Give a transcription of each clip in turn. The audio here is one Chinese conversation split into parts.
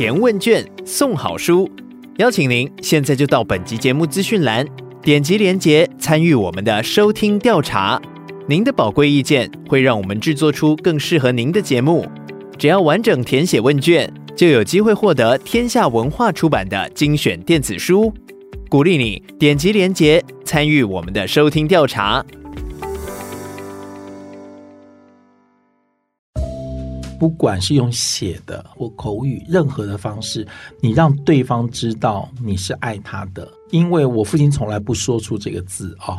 填问卷送好书，邀请您现在就到本集节目资讯栏点击连结参与我们的收听调查。您的宝贵意见会让我们制作出更适合您的节目。只要完整填写问卷，就有机会获得天下文化出版的精选电子书。鼓励你点击连结参与我们的收听调查。不管是用写的或口语，任何的方式，你让对方知道你是爱他的。因为我父亲从来不说出这个字哦，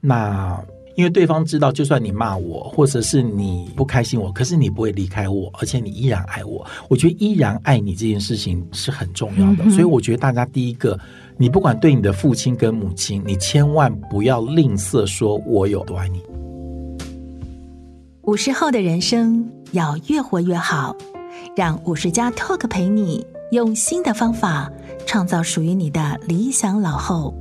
那因为对方知道，就算你骂我，或者是你不开心我，可是你不会离开我，而且你依然爱我。我觉得依然爱你这件事情是很重要的。嗯、所以我觉得大家第一个。你不管对你的父亲跟母亲，你千万不要吝啬说“我有多爱你”。五十后的人生要越活越好，让五十加 Talk 陪你用新的方法创造属于你的理想老后。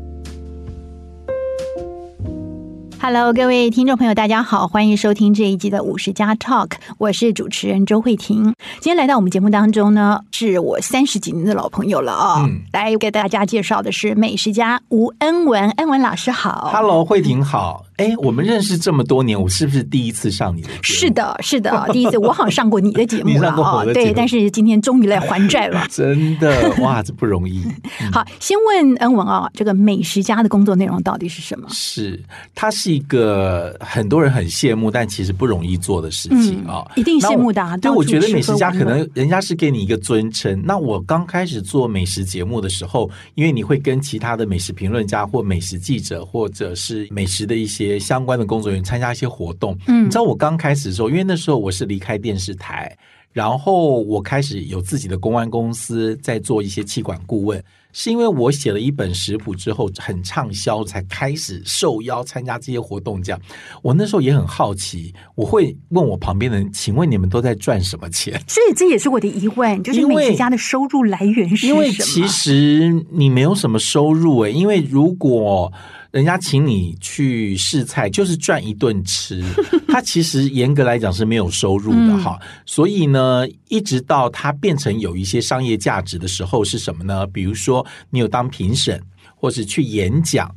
Hello，各位听众朋友，大家好，欢迎收听这一集的五十加 Talk，我是主持人周慧婷。今天来到我们节目当中呢，是我三十几年的老朋友了啊、哦，嗯、来给大家介绍的是美食家吴恩文，恩文老师好。Hello，慧婷好。哎，我们认识这么多年，我是不是第一次上你的节目？是的，是的，第一次。我好像上过你的节目了啊、哦，对。但是今天终于来还债了，真的哇，这不容易。嗯、好，先问恩文啊，这个美食家的工作内容到底是什么？是，它是一个很多人很羡慕，但其实不容易做的事情啊、嗯。一定羡慕的、啊。对，我觉得美食家可能人家是给你一个尊称。那我刚开始做美食节目的时候，因为你会跟其他的美食评论家或美食记者，或者是美食的一些。相关的工作人员参加一些活动，嗯，你知道我刚开始的时候，因为那时候我是离开电视台，然后我开始有自己的公关公司，在做一些气管顾问，是因为我写了一本食谱之后很畅销，才开始受邀参加这些活动。这样，我那时候也很好奇，我会问我旁边的人，请问你们都在赚什么钱？所以这也是我的疑问，就是美食家的收入来源是什么？因为其实你没有什么收入诶，因为如果人家请你去试菜，就是赚一顿吃。他其实严格来讲是没有收入的哈。所以呢，一直到它变成有一些商业价值的时候，是什么呢？比如说，你有当评审，或是去演讲，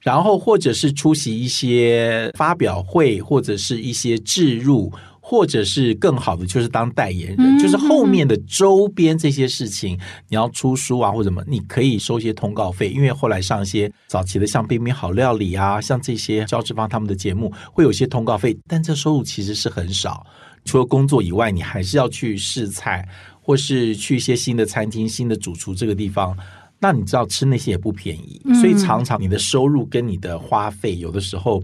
然后或者是出席一些发表会，或者是一些置入。或者是更好的，就是当代言人，嗯、就是后面的周边这些事情，你要出书啊或者什么，你可以收一些通告费。因为后来上一些早期的像《冰冰好料理》啊，像这些焦志芳他们的节目，会有些通告费，但这收入其实是很少。除了工作以外，你还是要去试菜，或是去一些新的餐厅、新的主厨这个地方。那你知道吃那些也不便宜，所以常常你的收入跟你的花费有的时候。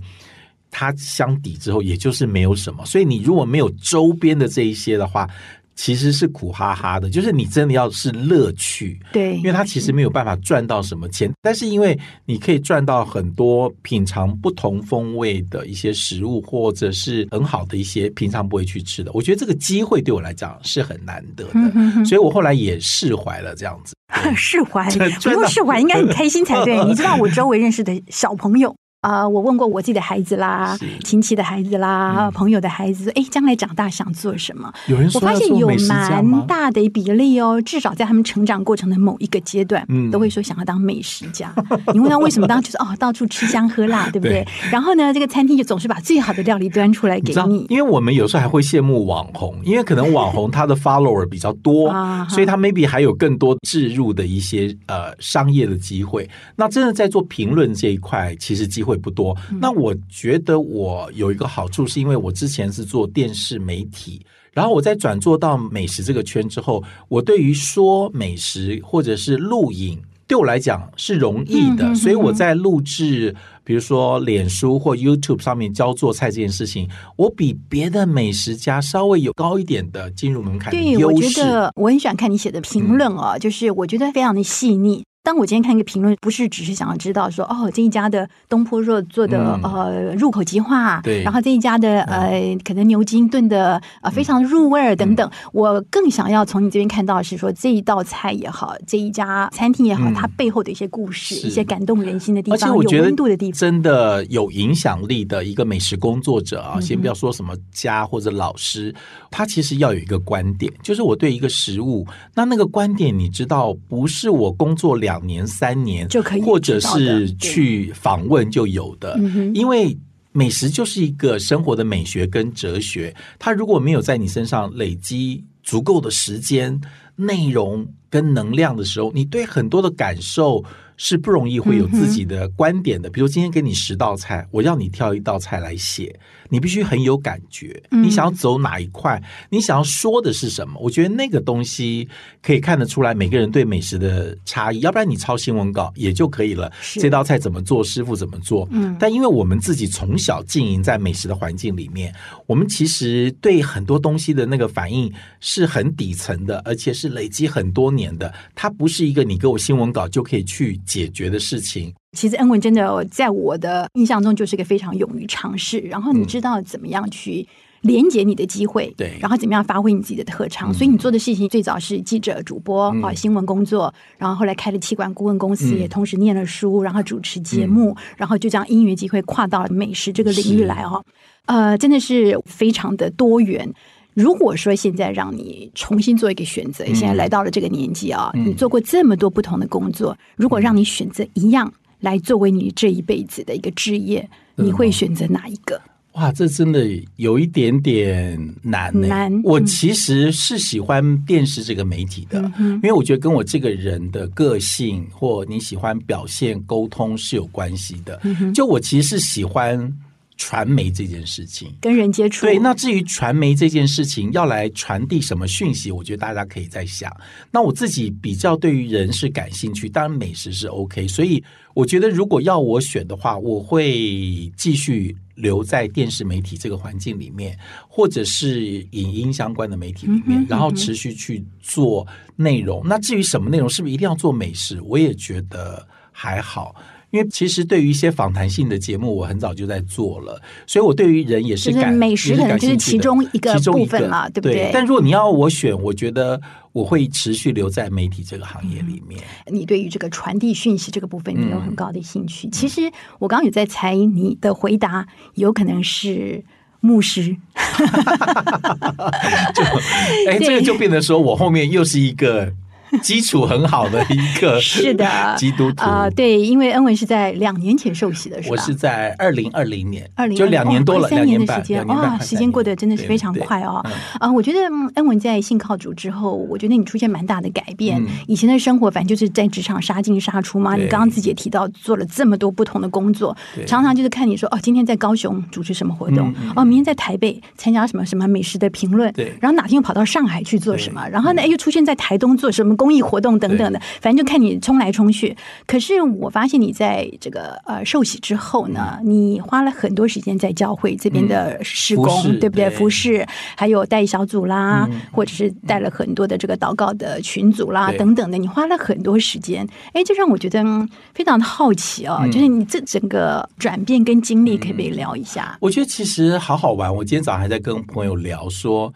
它相抵之后，也就是没有什么。所以你如果没有周边的这一些的话，其实是苦哈哈的。就是你真的要是乐趣，对，因为它其实没有办法赚到什么钱。但是因为你可以赚到很多品尝不同风味的一些食物，或者是很好的一些平常不会去吃的。我觉得这个机会对我来讲是很难得的，嗯、哼哼，所以我后来也释怀了这样子。释怀，不用释怀，应该很开心才对。你知道我周围认识的小朋友。啊、呃，我问过我自己的孩子啦，亲戚的孩子啦，嗯、朋友的孩子，哎，将来长大想做什么？有人说我发现有蛮大的比例哦，至少在他们成长过程的某一个阶段，嗯、都会说想要当美食家。你问他为什么？当就是哦，到处吃香喝辣，对不对？对，然后呢，这个餐厅就总是把最好的料理端出来给你。你因为我们有时候还会羡慕网红，因为可能网红他的 follower 比较多，所以他 maybe 还有更多置入的一些呃商业的机会。那真的在做评论这一块，其实机会不多。那我觉得我有一个好处，是因为我之前是做电视媒体，然后我在转做到美食这个圈之后，我对于说美食或者是录影。对我来讲是容易的，嗯、所以我在录制，比如说脸书或 YouTube 上面教做菜这件事情，我比别的美食家稍微有高一点的进入门槛。对，我觉得我很喜欢看你写的评论啊，嗯、就是我觉得非常的细腻。当我今天看一个评论，不是只是想要知道说哦，这一家的东坡肉做的、嗯、呃入口即化，对，然后这一家的、嗯、呃可能牛筋炖的呃非常入味儿等等，嗯、我更想要从你这边看到是说这一道菜也好，这一家餐厅也好，嗯、它背后的一些故事，一些感动人心的地方，而且我觉得有温度的地方，真的有影响力的一个美食工作者啊，嗯、先不要说什么家或者老师，他其实要有一个观点，就是我对一个食物，那那个观点你知道，不是我工作两。两年、三年就可以，或者是去访问就有的，因为美食就是一个生活的美学跟哲学，它如果没有在你身上累积足够的时间、内容跟能量的时候，你对很多的感受。是不容易会有自己的观点的。比如今天给你十道菜，我要你挑一道菜来写，你必须很有感觉。你想要走哪一块？你想要说的是什么？我觉得那个东西可以看得出来每个人对美食的差异。要不然你抄新闻稿也就可以了。这道菜怎么做，师傅怎么做？嗯。但因为我们自己从小经营在美食的环境里面，我们其实对很多东西的那个反应是很底层的，而且是累积很多年的。它不是一个你给我新闻稿就可以去。解决的事情，其实恩文真的在我的印象中就是一个非常勇于尝试，然后你知道怎么样去连接你的机会，对，然后怎么样发挥你自己的特长。所以你做的事情最早是记者、主播啊，新闻工作，然后后来开了气管顾问公司，也同时念了书，然后主持节目，然后就这样因缘机会跨到美食这个领域来哦，呃，真的是非常的多元。如果说现在让你重新做一个选择，现在来到了这个年纪啊，你做过这么多不同的工作，如果让你选择一样来作为你这一辈子的一个职业，你会选择哪一个？哇，这真的有一点点难。难。我其实是喜欢电视这个媒体的，因为我觉得跟我这个人的个性或你喜欢表现沟通是有关系的。就我其实是喜欢。传媒这件事情，跟人接触。对，那至于传媒这件事情要来传递什么讯息，我觉得大家可以再想。那我自己比较对于人是感兴趣，当然美食是 OK。所以我觉得如果要我选的话，我会继续留在电视媒体这个环境里面，或者是影音相关的媒体里面，嗯哼，然后持续去做内容。那至于什么内容，是不是一定要做美食？我也觉得还好。因为其实对于一些访谈性的节目，我很早就在做了，所以我对于人也是感，美食可能就是其中一个部分嘛，对不对？但如果你要我选，我觉得我会持续留在媒体这个行业里面。你对于这个传递讯息这个部分，你有很高的兴趣。其实我刚刚有在猜，你的回答有可能是牧师。就哎，这个就变得说我后面又是一个。基础很好的一个 是的基督徒啊，对，因为恩文是在两年前受洗的，是吧？我是在二零二零年，二零就两年多了，三年的时间哇，时间过得真的是非常快哦。啊，我觉得恩文在信靠主之后，我觉得你出现蛮大的改变。以前的生活反正就是在职场杀进杀出嘛。你刚刚自己也提到做了这么多不同的工作，常常就是看你说哦，今天在高雄主持什么活动，哦，明天在台北参加什么什么美食的评论，对，然后哪天又跑到上海去做什么，然后呢，哎，又出现在台东做什么。公益活动等等的，反正就看你冲来冲去。可是我发现你在这个呃受洗之后呢，你花了很多时间在教会这边的施工，对不对？服饰，还有带小组啦，或者是带了很多的这个祷告的群组啦等等的，你花了很多时间。哎，这让我觉得非常的好奇哦，就是你这整个转变跟经历，可不可以聊一下？我觉得其实好好玩。我今天早上还在跟朋友聊说。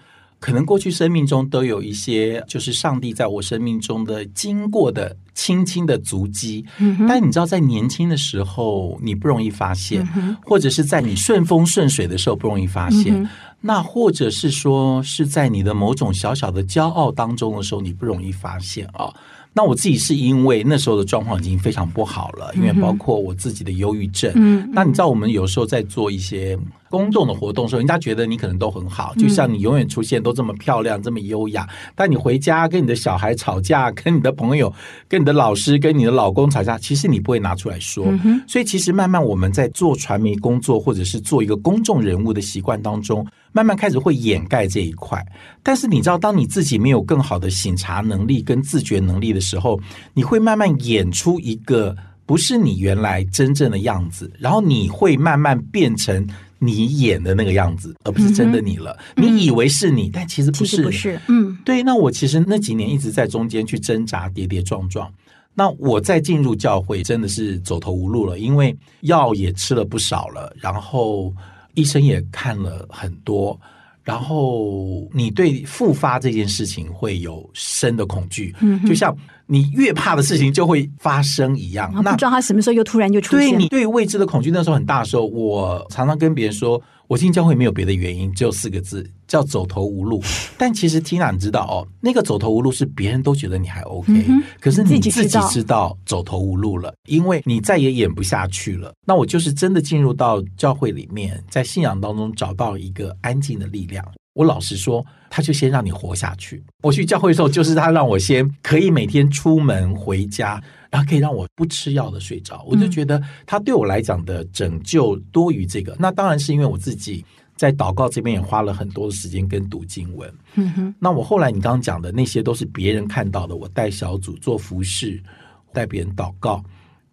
可能过去生命中都有一些，就是上帝在我生命中的经过的轻轻的足迹。嗯。但你知道，在年轻的时候你不容易发现，嗯。或者是在你顺风顺水的时候不容易发现。嗯。那或者是说是在你的某种小小的骄傲当中的时候，你不容易发现啊。那我自己是因为那时候的状况已经非常不好了，因为包括我自己的忧郁症。嗯。那你知道，我们有时候在做一些公众的活动的时候，人家觉得你可能都很好，就像你永远出现都这么漂亮、这么优雅。但你回家跟你的小孩吵架，跟你的朋友、跟你的老师、跟你的老公吵架，其实你不会拿出来说。所以，其实慢慢我们在做传媒工作，或者是做一个公众人物的习惯当中，慢慢开始会掩盖这一块。但是你知道，当你自己没有更好的醒察能力跟自觉能力的时候，你会慢慢演出一个不是你原来真正的样子，然后你会慢慢变成。你演的那个样子，而不是真的你了。嗯、你以为是你，嗯、但其实不是。不是，嗯，对。那我其实那几年一直在中间去挣扎，跌跌撞撞。那我再进入教会，真的是走投无路了，因为药也吃了不少了，然后医生也看了很多。然后你对复发这件事情会有深的恐惧，嗯、就像你越怕的事情就会发生一样。那不知道他什么时候又突然就出现。对，你对未知的恐惧那时候很大的时候，我常常跟别人说。我进教会没有别的原因，只有四个字，叫走投无路。但其实 Tina 你知道哦，那个走投无路是别人都觉得你还 OK，嗯，可是你自己知道走投无路了，因为你再也演不下去了。那我就是真的进入到教会里面，在信仰当中找到一个安静的力量。我老实说，他就先让你活下去。我去教会的时候，就是他让我先可以每天出门回家。然后可以让我不吃药的睡着，我就觉得他对我来讲的拯救多于这个。嗯、那当然是因为我自己在祷告这边也花了很多的时间跟读经文。嗯哼。那我后来你刚刚讲的那些都是别人看到的，我带小组做服事，带别人祷告，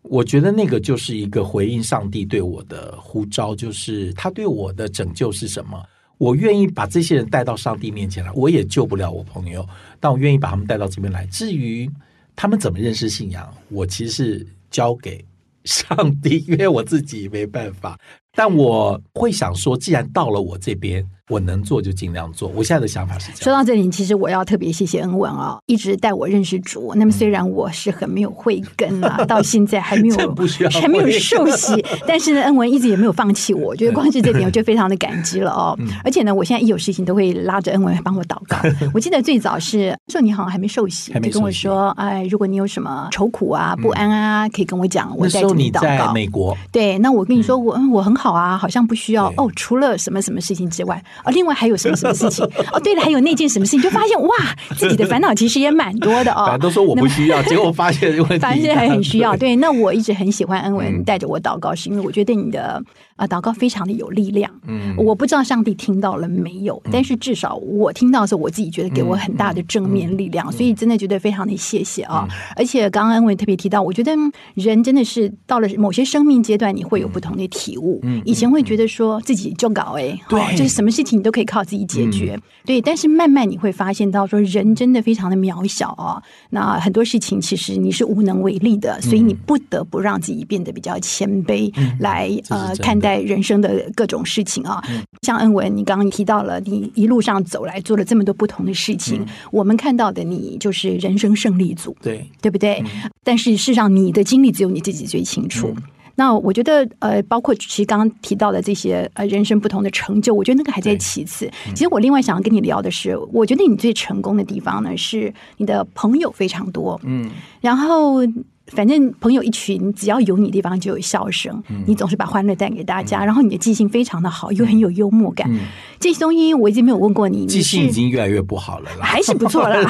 我觉得那个就是一个回应上帝对我的呼召，就是他对我的拯救是什么？我愿意把这些人带到上帝面前来，我也救不了我朋友，但我愿意把他们带到这边来。至于。他们怎么认识信仰？我其实是交给上帝，因为我自己没办法。但我会想说，既然到了我这边。我能做就尽量做。我现在的想法是这样。说到这里，其实我要特别谢谢恩文啊，一直带我认识主。那么虽然我是很没有慧根啊，到现在还没有 还没有受洗，但是呢，恩文一直也没有放弃我。我觉得光是这点，我就非常的感激了哦。而且呢，我现在一有事情都会拉着恩文帮我祷告。我记得最早是说你好像还没受洗，就跟我说，哎，如果你有什么愁苦啊、不安啊，可以跟我讲，我在这里祷告。美国。对，那我跟你说，我我很好啊，好像不需要哦，除了什么什么事情之外。哦，另外还有什么什么事情？哦，对了，还有那件什么事情？就发现哇，自己的烦恼其实也蛮多的哦。反正都说我不需要，结果发现问题，发现还很需要。对，那我一直很喜欢恩文带着我祷告，是因为我觉得你的。啊，祷告非常的有力量。嗯，我不知道上帝听到了没有，嗯、但是至少我听到的时候，我自己觉得给我很大的正面力量，嗯嗯、所以真的觉得非常的谢谢啊！嗯、而且刚刚恩文特别提到，我觉得人真的是到了某些生命阶段，你会有不同的体悟。嗯，以前会觉得说自己就搞哎，对，就是什么事情你都可以靠自己解决。嗯、对，但是慢慢你会发现到说，人真的非常的渺小啊。那很多事情其实你是无能为力的，所以你不得不让自己变得比较谦卑，来、嗯、呃看。在人生的各种事情啊，嗯、像恩文，你刚刚提到了，你一路上走来做了这么多不同的事情，嗯、我们看到的你就是人生胜利组，对。对不对？嗯、但是事实上，你的经历只有你自己最清楚。嗯、那我觉得，呃，包括其实刚刚提到的这些呃人生不同的成就，我觉得那个还在其次。嗯、其实我另外想要跟你聊的是，我觉得你最成功的地方呢，是你的朋友非常多，嗯，然后。反正朋友一群，只要有你的地方就有笑声。嗯、你总是把欢乐带给大家，嗯、然后你的记性非常的好，又很有幽默感。嗯、这些东西我已经没有问过你，记性已经越来越不好了啦，还是不错啦。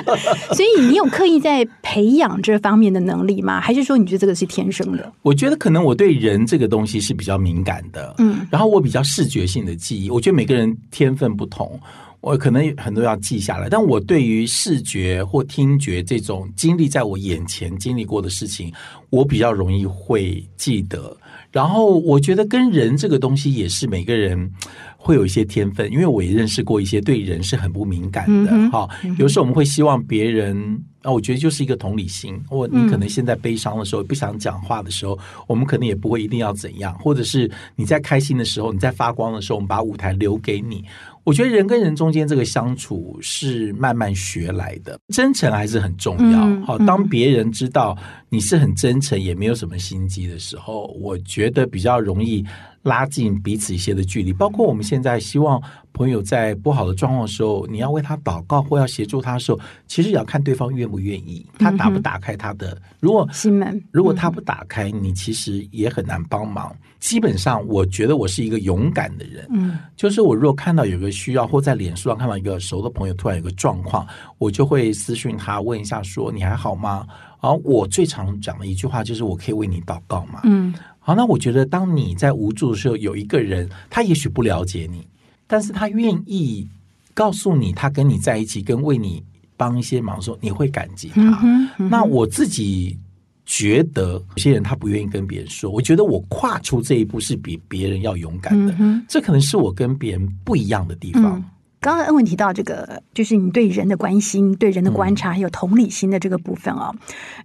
所以你有刻意在培养这方面的能力吗？还是说你觉得这个是天生的？我觉得可能我对人这个东西是比较敏感的，嗯，然后我比较视觉性的记忆。我觉得每个人天分不同。我可能很多要记下来，但我对于视觉或听觉这种经历在我眼前经历过的事情，我比较容易会记得。然后我觉得跟人这个东西也是每个人会有一些天分，因为我也认识过一些对人是很不敏感的。哈、有时候我们会希望别人啊，我觉得就是一个同理心。我你可能现在悲伤的时候，不想讲话的时候，我们可能也不会一定要怎样，或者是你在开心的时候，你在发光的时候，我们把舞台留给你。我觉得人跟人中间这个相处是慢慢学来的，真诚还是很重要。好、嗯，当别人知道你是很真诚，也没有什么心机的时候，我觉得比较容易拉近彼此一些的距离。包括我们现在希望朋友在不好的状况的时候，你要为他祷告或要协助他的时候，其实也要看对方愿不愿意，他打不打开他的。如果心门，如果他不打开，你其实也很难帮忙。基本上，我觉得我是一个勇敢的人。嗯，就是我如果看到有个需要，或在脸书上看到一个熟的朋友突然有个状况，我就会私讯他问一下，说你还好吗？然后我最常讲的一句话就是我可以为你祷告吗？嗯，好，那我觉得当你在无助的时候，有一个人他也许不了解你，但是他愿意告诉你他跟你在一起，跟为你帮一些忙的时候，你会感激他。嗯，嗯。那我自己。觉得有些人他不愿意跟别人说，我觉得我跨出这一步是比别人要勇敢的，嗯、这可能是我跟别人不一样的地方。嗯刚刚恩文提到这个，就是你对人的关心、对人的观察，还有同理心的这个部分哦。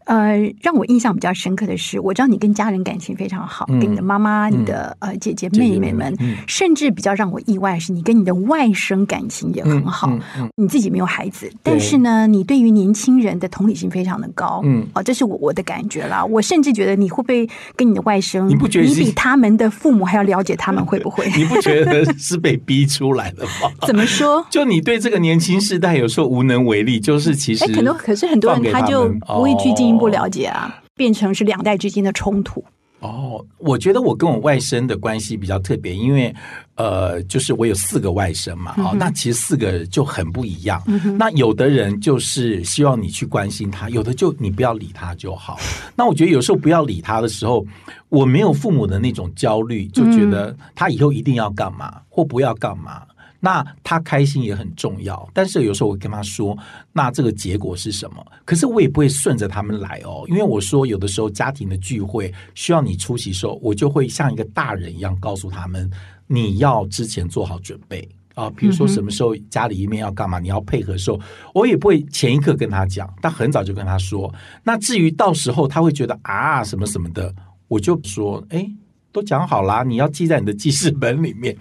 呃，让我印象比较深刻的是，我知道你跟家人感情非常好，跟你的妈妈、你的呃姐姐妹妹们，甚至比较让我意外的是，你跟你的外甥感情也很好。你自己没有孩子，但是呢，你对于年轻人的同理心非常的高。嗯，哦，这是我我的感觉啦。我甚至觉得你会不会跟你的外甥，你不觉得你比他们的父母还要了解他们？会不会？你不觉得是被逼出来的吗？怎么说？就你对这个年轻世代有时候无能为力，就是其实，哎，可能可是很多人他就不会去进一步了解啊，哦、变成是两代之间的冲突。哦，我觉得我跟我外甥的关系比较特别，因为呃，就是我有四个外甥嘛，哦，那其实四个就很不一样。嗯、那有的人就是希望你去关心他，有的就你不要理他就好。那我觉得有时候不要理他的时候，我没有父母的那种焦虑，就觉得他以后一定要干嘛或不要干嘛。那他开心也很重要，但是有时候我跟他说，那这个结果是什么？可是我也不会顺着他们来哦，因为我说有的时候家庭的聚会需要你出席的时候，我就会像一个大人一样告诉他们，你要之前做好准备啊，比如说什么时候家里一面要干嘛，你要配合的时候，我也不会前一刻跟他讲，但很早就跟他说。那至于到时候他会觉得啊什么什么的，我就说，哎，都讲好啦，你要记在你的记事本里面。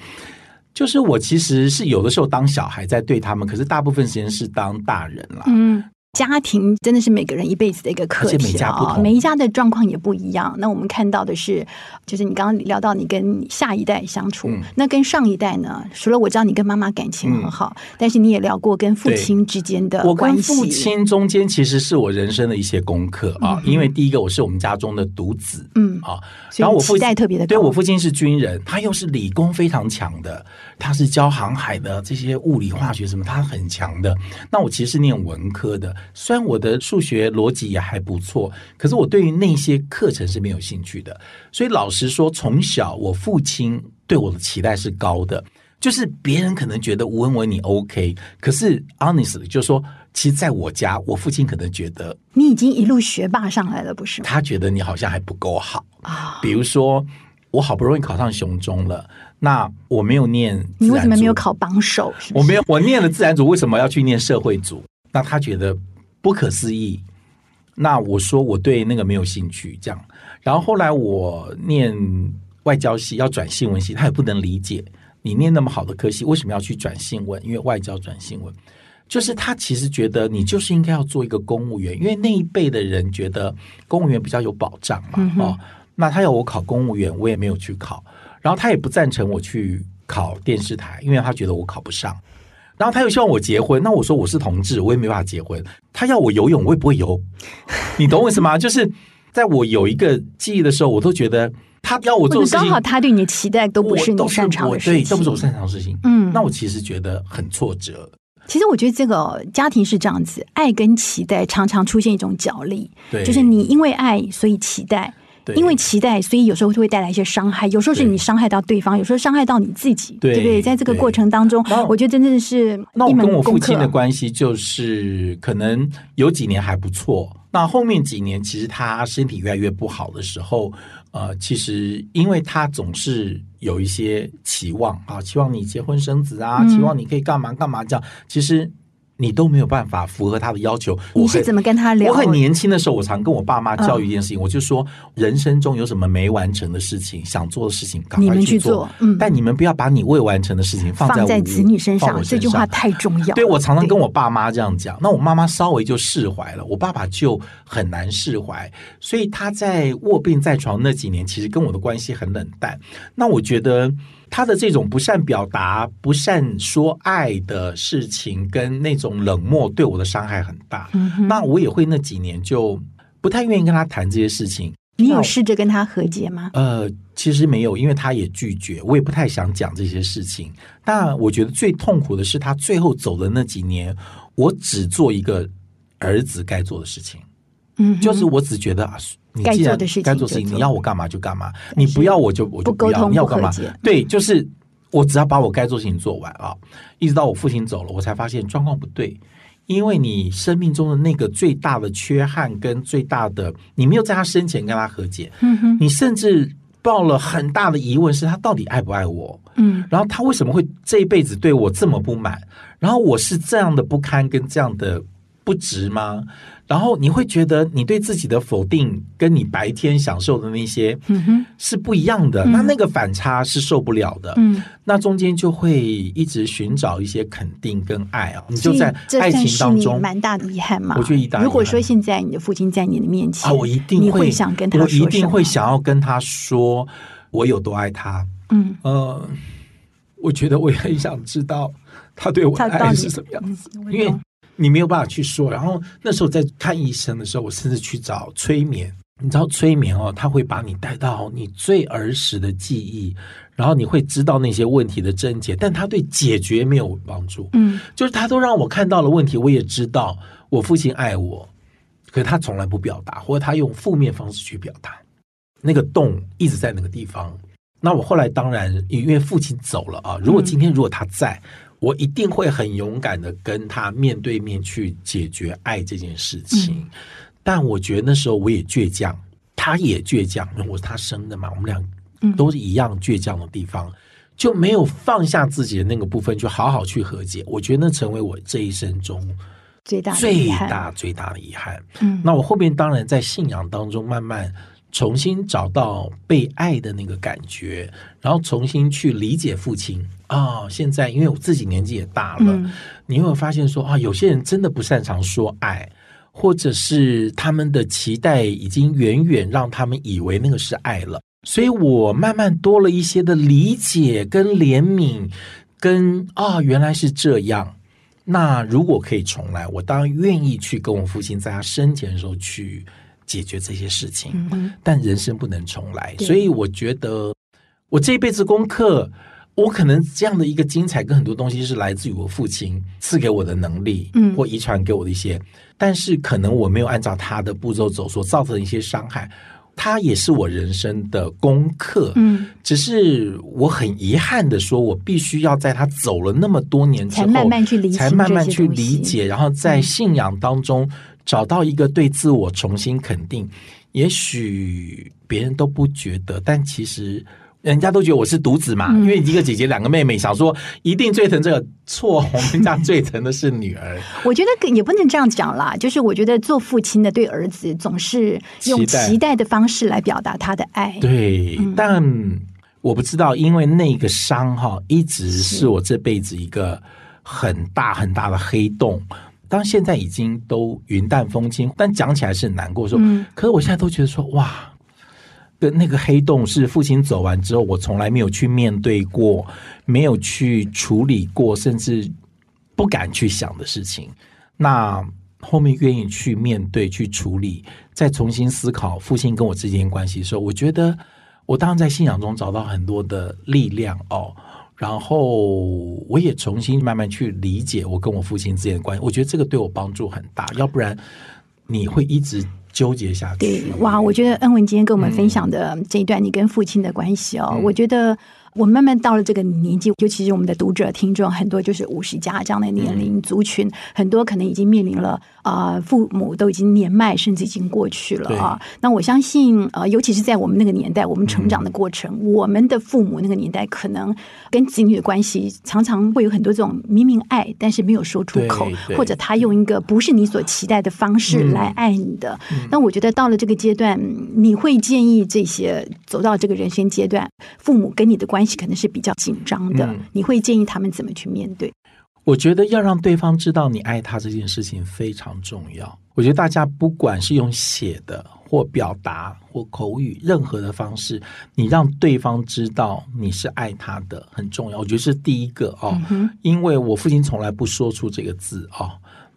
就是我其实是有的时候当小孩在对他们，可是大部分时间是当大人了。嗯。家庭真的是每个人一辈子的一个课题啊，每一家的状况也不一样。那我们看到的是，就是你刚刚聊到你跟下一代相处，嗯、那跟上一代呢？除了我知道你跟妈妈感情很好，嗯、但是你也聊过跟父亲之间的关系。我跟父亲中间其实是我人生的一些功课啊，嗯、因为第一个我是我们家中的独子，嗯啊，然后我父亲特别的，对我父亲是军人，他又是理工非常强的，他是教航海的，这些物理化学什么他很强的。那我其实是念文科的。虽然我的数学逻辑也还不错，可是我对于那些课程是没有兴趣的。所以老实说，从小我父亲对我的期待是高的，就是别人可能觉得吴文文你 OK，可是 honestly 就是说，其实在我家，我父亲可能觉得你已经一路学霸上来了，不是吗？他觉得你好像还不够好啊。比如说，我好不容易考上雄中了，那我没有念，你为什么没有考榜首？是是？我没有，我念了自然组，为什么要去念社会组？那他觉得。不可思议，那我说我对那个没有兴趣，这样。然后后来我念外交系要转新闻系，他也不能理解你念那么好的科系为什么要去转新闻？因为外交转新闻，就是他其实觉得你就是应该要做一个公务员，因为那一辈的人觉得公务员比较有保障嘛。嗯、哦，那他要我考公务员，我也没有去考。然后他也不赞成我去考电视台，因为他觉得我考不上。然后他又希望我结婚，那我说我是同志，我也没办法结婚。他要我游泳，我也不会游。你懂我意思吗？就是在我有一个记忆的时候，我都觉得他要我做的事情，刚好他对你的期待都不是你擅长的事情，对，都不是我擅长的事情。嗯，那我其实觉得很挫折。其实我觉得这个家庭是这样子，爱跟期待常常出现一种角力，对，就是你因为爱所以期待。因为期待，所以有时候就会带来一些伤害。有时候是你伤害到对方，对有时候伤害到你自己，对，对不对？在这个过程当中，我觉得真的是。那我跟我父亲的关系就是，可能有几年还不错，那后面几年其实他身体越来越不好的时候，呃，其实因为他总是有一些期望啊，期望你结婚生子啊，嗯、期望你可以干嘛干嘛这样，其实。你都没有办法符合他的要求。你是怎么跟他聊？我很年轻的时候，我常跟我爸妈教育一件事情，我就说，人生中有什么没完成的事情，想做的事情，赶快去做。嗯，但你们不要把你未完成的事情放在放在子女身上，这句话太重要。对，我常常跟我爸妈这样讲，那我妈妈稍微就释怀了，我爸爸就很难释怀。所以他在卧病在床那几年，其实跟我的关系很冷淡。那我觉得。他的这种不善表达、不善说爱的事情，跟那种冷漠，对我的伤害很大。嗯、哼那我也会那几年就不太愿意跟他谈这些事情。你有试着跟他和解吗？呃，其实没有，因为他也拒绝，我也不太想讲这些事情。但我觉得最痛苦的是他最后走的那几年，我只做一个儿子该做的事情。嗯，就是我只觉得啊。你既然该做事情，你要我干嘛就干嘛，你不要我就我就不要，你要干嘛？对，就是我只要把我该做事情做完啊，一直到我父亲走了，我才发现状况不对，因为你生命中的那个最大的缺憾跟最大的，你没有在他生前跟他和解，你甚至抱了很大的疑问，是他到底爱不爱我？嗯，然后他为什么会这一辈子对我这么不满？然后我是这样的不堪跟这样的不值吗？然后你会觉得你对自己的否定，跟你白天享受的那些是不一样的，嗯、那那个反差是受不了的。嗯，那中间就会一直寻找一些肯定跟爱啊，你就在爱情当中蛮大的遗憾嘛。我觉得。如果说现在你的父亲在你的面前啊，我一定会，想跟他说，我一定会想要跟他说我有多爱他。嗯呃，我觉得我也很想知道他对我的爱是什么样子，因为。你没有办法去说，然后那时候在看医生的时候，我甚至去找催眠。你知道催眠哦，它会把你带到你最儿时的记忆，然后你会知道那些问题的症结，但他对解决没有帮助。嗯，就是他都让我看到了问题，我也知道我父亲爱我，可是他从来不表达，或者他用负面方式去表达。那个洞一直在那个地方。那我后来当然因为父亲走了啊，如果今天如果他在。我一定会很勇敢的跟他面对面去解决爱这件事情，嗯、但我觉得那时候我也倔强，他也倔强，因为我是他生的嘛，我们俩都是一样倔强的地方，嗯、就没有放下自己的那个部分，就好好去和解。我觉得那成为我这一生中最大最大最大的遗憾。嗯，那我后面当然在信仰当中慢慢。重新找到被爱的那个感觉，然后重新去理解父亲啊、哦。现在因为我自己年纪也大了，嗯、你会发现说啊，有些人真的不擅长说爱，或者是他们的期待已经远远让他们以为那个是爱了。所以我慢慢多了一些的理解跟怜悯，跟啊、哦，原来是这样。那如果可以重来，我当然愿意去跟我父亲在他生前的时候去。解决这些事情，嗯、但人生不能重来，所以我觉得我这一辈子功课，我可能这样的一个精彩，跟很多东西是来自于我父亲赐给我的能力，嗯，或遗传给我的一些，但是可能我没有按照他的步骤走，所造成的一些伤害，他也是我人生的功课，嗯，只是我很遗憾的说，我必须要在他走了那么多年之后，才慢慢去理解，才慢慢去理解，然后在信仰当中。嗯找到一个对自我重新肯定，也许别人都不觉得，但其实人家都觉得我是独子嘛，嗯、因为一个姐姐两个妹妹，想说一定最疼这个错，我们家最疼的是女儿。我觉得也不能这样讲啦，就是我觉得做父亲的对儿子总是用期待的方式来表达他的爱。对，嗯、但我不知道，因为那个伤哈，一直是我这辈子一个很大很大的黑洞。当现在已经都云淡风轻，但讲起来是很难过。说，嗯、可是我现在都觉得说，哇，跟那个黑洞是父亲走完之后，我从来没有去面对过，没有去处理过，甚至不敢去想的事情。那后面愿意去面对、去处理，再重新思考父亲跟我之间关系的时候，我觉得我当然在信仰中找到很多的力量哦。然后我也重新慢慢去理解我跟我父亲之间的关系，我觉得这个对我帮助很大。要不然你会一直纠结下去。对，哇！我觉得恩文今天跟我们分享的这一段你跟父亲的关系哦，嗯、我觉得我慢慢到了这个年纪，尤其是我们的读者听众很多就是五十加这样的年龄族群，嗯、很多可能已经面临了啊、呃，父母都已经年迈，甚至已经过去了啊。那我相信呃，尤其是在我们那个年代，我们成长的过程，嗯、我们的父母那个年代，可能跟子女的关系常常会有很多这种明明爱，但是没有说出口，或者他用一个不是你所期待的方式来爱你的。那、嗯、我觉得到了这个阶段，你会建议这些走到这个人生阶段，父母跟你的关系可能是比较紧张的，嗯、你会建议他们怎么去面对？我觉得要让对方知道你爱他这件事情非常重要。我觉得大家不管是用写的或表达或口语，任何的方式，你让对方知道你是爱他的很重要。我觉得是第一个哦，嗯、因为我父亲从来不说出这个字哦。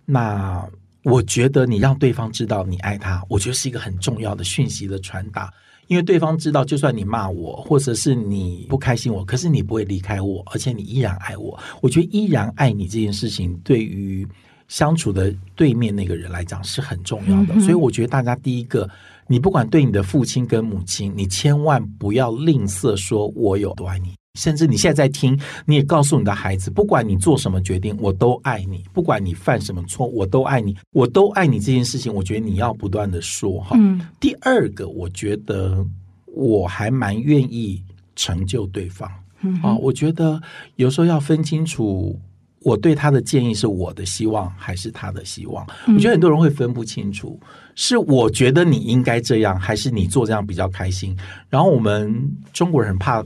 那我觉得你让对方知道你爱他，我觉得是一个很重要的讯息的传达。因为对方知道，就算你骂我，或者是你不开心我，可是你不会离开我，而且你依然爱我。我觉得依然爱你这件事情，对于相处的对面那个人来讲是很重要的。嗯、所以我觉得大家第一个，你不管对你的父亲跟母亲，你千万不要吝啬说我有多爱你。甚至你现在在听，你也告诉你的孩子，不管你做什么决定，我都爱你；不管你犯什么错，我都爱你，我都爱你。这件事情，我觉得你要不断的说哈。嗯。第二个，我觉得我还蛮愿意成就对方。嗯。啊，我觉得有时候要分清楚，我对他的建议是我的希望还是他的希望。我觉得很多人会分不清楚，是我觉得你应该这样，还是你做这样比较开心。然后我们中国人很怕。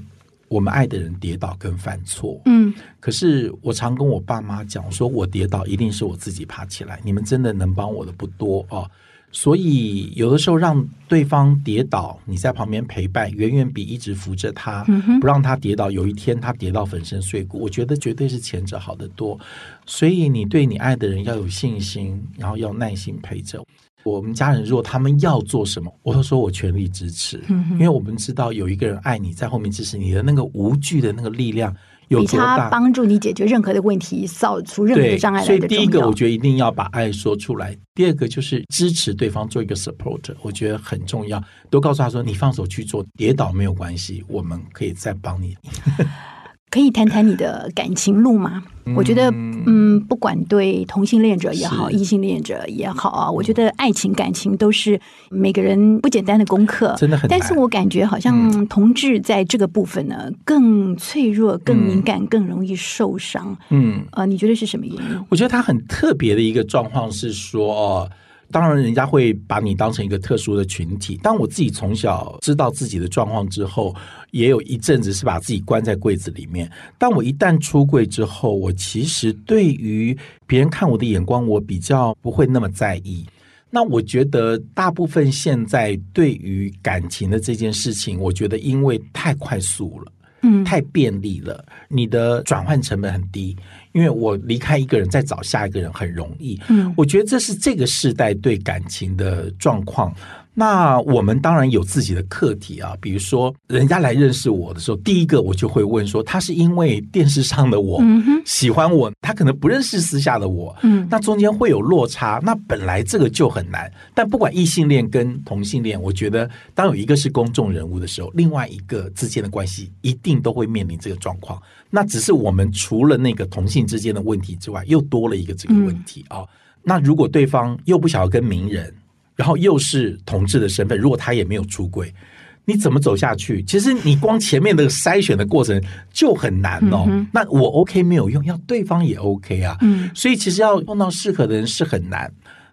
我们爱的人跌倒跟犯错，嗯，可是我常跟我爸妈讲，说我跌倒一定是我自己爬起来，你们真的能帮我的不多哦。所以有的时候让对方跌倒，你在旁边陪伴，远远比一直扶着他，嗯，不让他跌倒，有一天他跌到粉身碎骨，我觉得绝对是前者好得多。所以你对你爱的人要有信心，然后要耐心陪着。我们家人如果他们要做什么，我都说我全力支持，嗯、因为我们知道有一个人爱你，在后面支持你的那个无惧的那个力量有多大，帮助你解决任何的问题，扫除任何的障碍。所以第一个，我觉得一定要把爱说出来；第二个就是支持对方，做一个 support，我觉得很重要。都告诉他说，你放手去做，跌倒没有关系，我们可以再帮你。可以谈谈你的感情路吗？嗯、我觉得，嗯，不管对同性恋者也好，异性恋者也好啊，我觉得爱情感情都是每个人不简单的功课，真的很难。但是我感觉好像同志在这个部分呢，更脆弱、更敏感、嗯、更容易受伤。嗯，呃，你觉得是什么原因？我觉得他很特别的一个状况是说。当然，人家会把你当成一个特殊的群体。当我自己从小知道自己的状况之后，也有一阵子是把自己关在柜子里面。但我一旦出柜之后，我其实对于别人看我的眼光，我比较不会那么在意。那我觉得，大部分现在对于感情的这件事情，我觉得因为太快速了。嗯，太便利了，你的转换成本很低，因为我离开一个人再找下一个人很容易。嗯，我觉得这是这个时代对感情的状况。那我们当然有自己的课题啊，比如说人家来认识我的时候，第一个我就会问说，他是因为电视上的我喜欢我，他可能不认识私下的我，嗯，那中间会有落差，那本来这个就很难。但不管异性恋跟同性恋，我觉得当有一个是公众人物的时候，另外一个之间的关系一定都会面临这个状况。那只是我们除了那个同性之间的问题之外，又多了一个这个问题啊。嗯，那如果对方又不想要跟名人，然后又是同志的身份，如果他也没有出轨，你怎么走下去？其实你光前面的筛选的过程就很难哦。嗯、那我 OK 没有用，要对方也 OK 啊。嗯，所以其实要碰到适合的人是很难，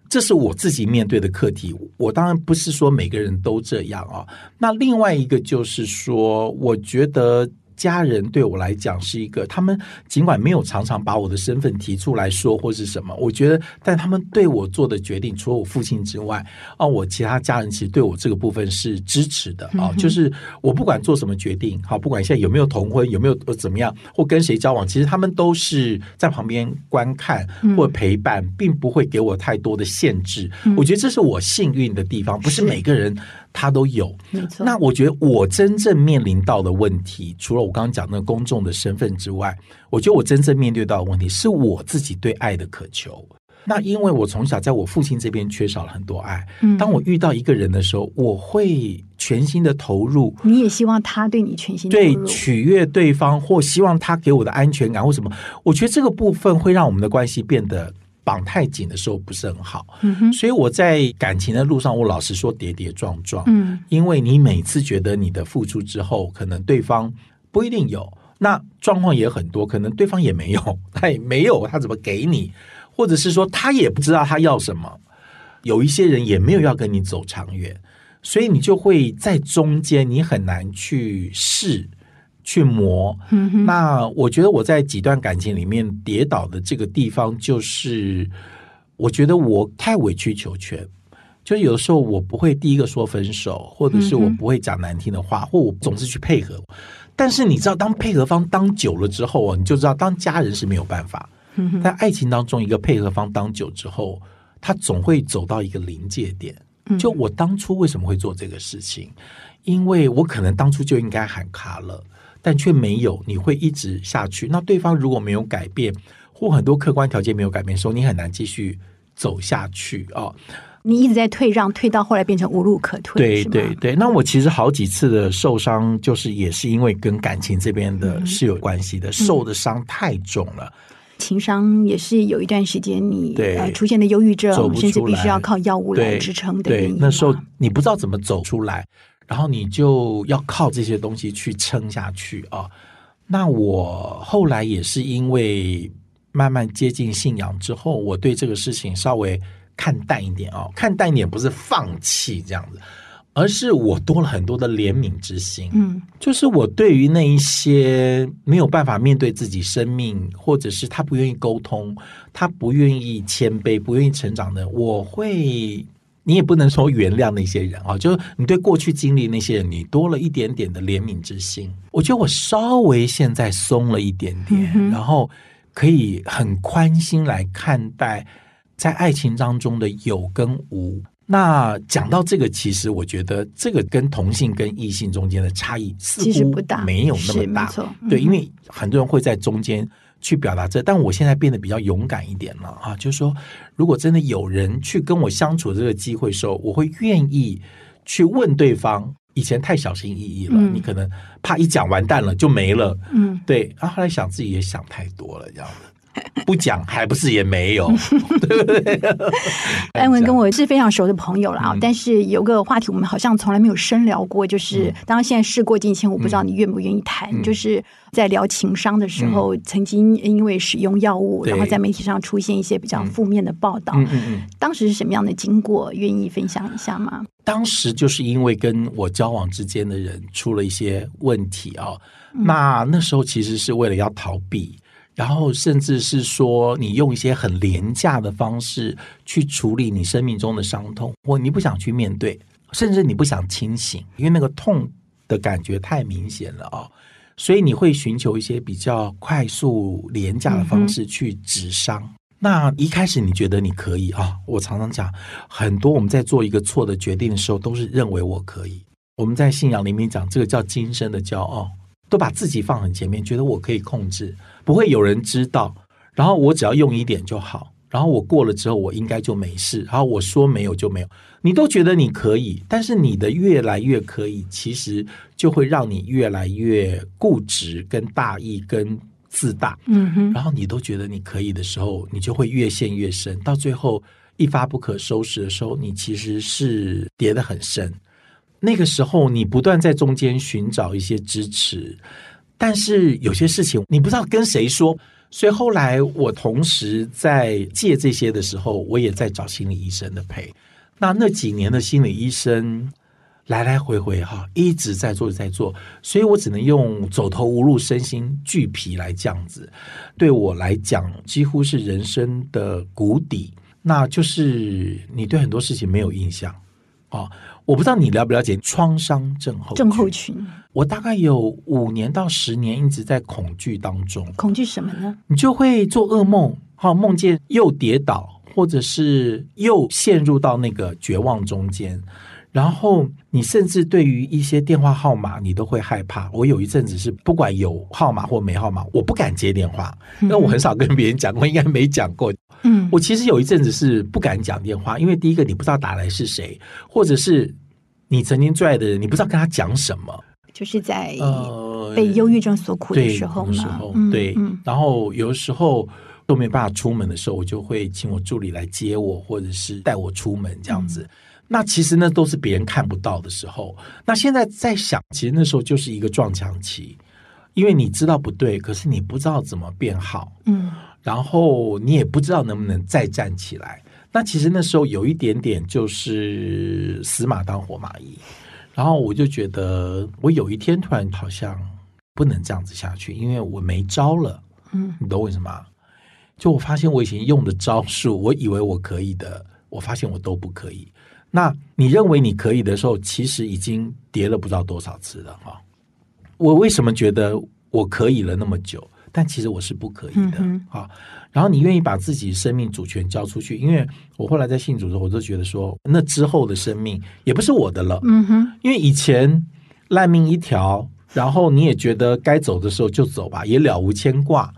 这是我自己面对的课题。我当然不是说每个人都这样啊、哦。那另外一个就是说，我觉得。家人对我来讲是一个，他们尽管没有常常把我的身份提出来说或是什么，我觉得，但他们对我做的决定，除了我父亲之外，啊，我其他家人其实对我这个部分是支持的啊，就是我不管做什么决定，好，不管现在有没有同婚，有没有怎么样，或跟谁交往，其实他们都是在旁边观看或陪伴，并不会给我太多的限制。我觉得这是我幸运的地方，不是每个人。他都有，没错。那我觉得我真正面临到的问题，除了我刚刚讲那个公众的身份之外，我觉得我真正面对到的问题是我自己对爱的渴求。那因为我从小在我父亲这边缺少了很多爱，当我遇到一个人的时候，我会全心的投入，你也希望他对你全心投对入，取悦对方，或希望他给我的安全感或什么，我觉得这个部分会让我们的关系变得绑太紧的时候不是很好。所以我在感情的路上，我老实说跌跌撞撞。嗯，因为你每次觉得你的付出之后，可能对方不一定有，那状况也很多，可能对方也没有，他也没有，他怎么给你？或者是说他也不知道他要什么？有一些人也没有要跟你走长远，所以你就会在中间，你很难去试、去磨。嗯，那我觉得我在几段感情里面跌倒的这个地方，就是我觉得我太委曲求全，就有的时候我不会第一个说分手，或者是我不会讲难听的话，或我总是去配合。但是你知道，当配合方当久了之后啊，你就知道当家人是没有办法。在爱情当中，一个配合方当久之后，他总会走到一个临界点。就我当初为什么会做这个事情？因为我可能当初就应该喊卡了，但却没有。你会一直下去。那对方如果没有改变，或很多客观条件没有改变的时候，你很难继续走下去啊。哦你一直在退让，退到后来变成无路可退。对对对，那我其实好几次的受伤，就是也是因为跟感情这边的是有关系的，嗯、受的伤太重了。情伤也是有一段时间你呃出现的忧郁症，甚至必须要靠药物来支撑的。对，那时候你不知道怎么走出来，然后你就要靠这些东西去撑下去啊。那我后来也是因为慢慢接近信仰之后，我对这个事情稍微。看淡一点哦，看淡一点不是放弃这样子，而是我多了很多的怜悯之心。嗯，就是我对于那一些没有办法面对自己生命，或者是他不愿意沟通，他不愿意谦卑，不愿意成长的，我会，你也不能说原谅那些人啊，就是你对过去经历那些人，你多了一点点的怜悯之心。我觉得我稍微现在松了一点点，嗯、然后可以很宽心来看待。在爱情当中的有跟无，那讲到这个，其实我觉得这个跟同性跟异性中间的差异似乎不大，没有那么大。对，因为很多人会在中间去表达这，但我现在变得比较勇敢一点了啊，就是说，如果真的有人去跟我相处这个机会的时候，我会愿意去问对方。以前太小心翼翼了，你可能怕一讲完蛋了就没了。嗯，对。然后后来想自己也想太多了，这样子。不讲还不是也没有，对不对？安文跟我是非常熟的朋友了啊，嗯、但是有个话题我们好像从来没有深聊过，就是、嗯、当然现在事过境迁，我不知道你愿不愿意谈。嗯、就是在聊情商的时候，嗯、曾经因为使用药物，然后在媒体上出现一些比较负面的报道。当时是什么样的经过？愿意分享一下吗？当时就是因为跟我交往之间的人出了一些问题啊、那那时候其实是为了要逃避。然后，甚至是说，你用一些很廉价的方式去处理你生命中的伤痛，或你不想去面对，甚至你不想清醒，因为那个痛的感觉太明显了啊、哦！所以你会寻求一些比较快速、廉价的方式去止伤。嗯、那一开始你觉得你可以啊？我常常讲，很多我们在做一个错的决定的时候，都是认为我可以。我们在信仰里面讲，这个叫今生的骄傲。都把自己放很前面，觉得我可以控制，不会有人知道，然后我只要用一点就好，然后我过了之后，我应该就没事，然后我说没有就没有，你都觉得你可以，但是你的越来越可以，其实就会让你越来越固执、跟大意、跟自大，嗯哼，然后你都觉得你可以的时候，你就会越陷越深，到最后一发不可收拾的时候，你其实是跌得很深。那个时候，你不断在中间寻找一些支持，但是有些事情你不知道跟谁说，所以后来我同时在借这些的时候，我也在找心理医生的陪。那那几年的心理医生来来回回哈，一直在做在做，所以我只能用走投无路、身心俱疲来这样子。对我来讲，几乎是人生的谷底，那就是你对很多事情没有印象啊。我不知道你了不了解创伤症候症候群。我大概有五年到十年一直在恐惧当中。恐惧什么呢？你就会做噩梦，哈，梦见又跌倒，或者是又陷入到那个绝望中间。然后你甚至对于一些电话号码，你都会害怕。我有一阵子是不管有号码或没号码，我不敢接电话，因为我很少跟别人讲过，应该没讲过。嗯，我其实有一阵子是不敢讲电话，因为第一个你不知道打来是谁，或者是你曾经最爱的人，你不知道跟他讲什么，就是在被忧郁症所苦的时候嘛。对，然后有的时候都没办法出门的时候，我就会请我助理来接我，或者是带我出门这样子。嗯、那其实那都是别人看不到的时候。那现在在想，其实那时候就是一个撞墙期，因为你知道不对，可是你不知道怎么变好。嗯，然后你也不知道能不能再站起来。那其实那时候有一点点就是死马当活马医，然后我就觉得我有一天突然好像不能这样子下去，因为我没招了。嗯，你懂为什么？就我发现我以前用的招数，我以为我可以的，我发现我都不可以。那你认为你可以的时候，其实已经跌了不知道多少次了哈。我为什么觉得我可以了那么久？但其实我是不可以的啊。然后你愿意把自己生命主权交出去？因为我后来在信主的时候，我就觉得说，那之后的生命也不是我的了。嗯哼，因为以前烂命一条，然后你也觉得该走的时候就走吧，也了无牵挂。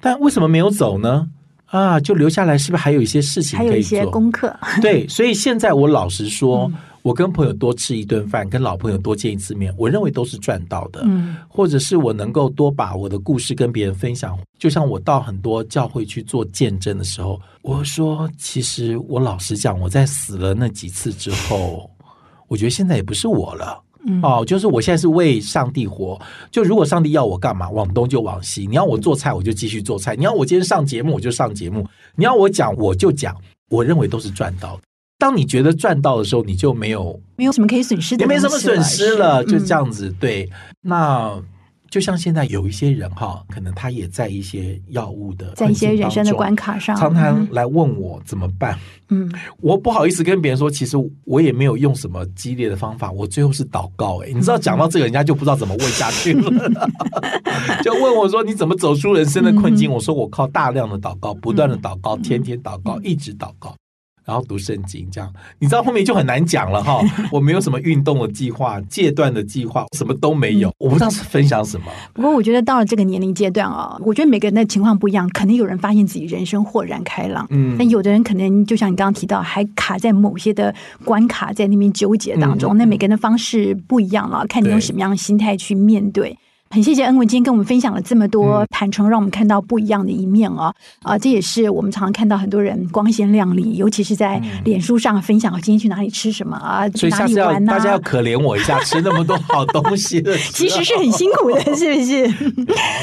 但为什么没有走呢？啊，就留下来，是不是还有一些事情可以做？还有一些功课。对，所以现在我老实说。嗯我跟朋友多吃一顿饭，跟老朋友多见一次面，我认为都是赚到的。嗯，或者是我能够多把我的故事跟别人分享，就像我到很多教会去做见证的时候，我说，其实我老实讲，我在死了那几次之后，我觉得现在也不是我了。嗯，哦，就是我现在是为上帝活。就如果上帝要我干嘛，往东就往西。你要我做菜，我就继续做菜；你要我今天上节目，我就上节目；你要我讲，我就讲。我认为都是赚到的。当你觉得赚到的时候，你就没有没有什么可以损失的，也没什么损失了，就这样子。嗯、对，那就像现在有一些人哈，可能他也在一些药物的，在一些人生的关卡上，常常来问我怎么办。嗯，我不好意思跟别人说，其实我也没有用什么激烈的方法，我最后是祷告。哎，你知道讲到这个，人家就不知道怎么问下去了，就问我说：“你怎么走出人生的困境？”我说：“我靠大量的祷告，不断的祷告，天天祷告，一直祷告。”然后读圣经，这样你知道后面就很难讲了哈。我没有什么运动的计划、戒断的计划，什么都没有。我不知道是分享什么。不过我觉得到了这个年龄阶段啊，我觉得每个人的情况不一样，肯定有人发现自己人生豁然开朗，嗯，但有的人可能就像你刚刚提到，还卡在某些的关卡，在那边纠结当中。嗯，那每个人的方式不一样了，看你用什么样的心态去面对。很谢谢恩文今天跟我们分享了这么多坦诚，让我们看到不一样的一面啊！啊，这也是我们常常看到很多人光鲜亮丽，尤其是在脸书上分享今天去哪里吃什么啊，去哪里玩呐？大家要可怜我一下，吃那么多好东西的，其实是很辛苦的，是不是？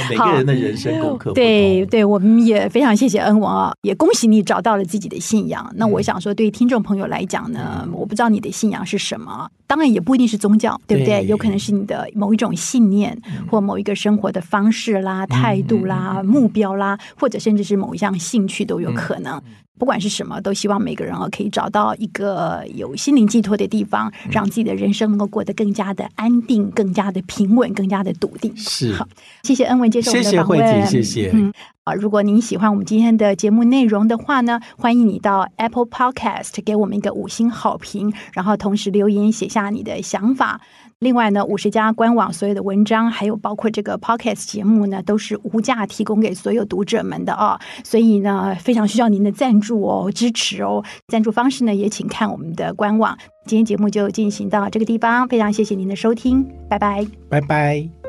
每个人的人生功课。对对，我们也非常谢谢恩文啊，也恭喜你找到了自己的信仰。那我想说，对于听众朋友来讲呢，我不知道你的信仰是什么，当然也不一定是宗教，对不对？有可能是你的某一种信念。或某一个生活的方式啦、态度啦、目标啦，或者甚至是某一项兴趣都有可能。不管是什么，都希望每个人啊可以找到一个有心灵寄托的地方，让自己的人生能够过得更加的安定、更加的平稳、更加的笃定。是，好，谢谢恩文接受我们的访问。谢谢，谢谢。嗯，啊，如果您喜欢我们今天的节目内容的话呢，欢迎你到 Apple Podcast 给我们一个五星好评，然后同时留言写下你的想法。另外呢，五十家官网所有的文章，还有包括这个 p o c k e t 节目呢，都是无价提供给所有读者们的啊。所以呢，非常需要您的赞助哦，支持哦。赞助方式呢，也请看我们的官网。今天节目就进行到这个地方，非常谢谢您的收听，拜拜，拜拜。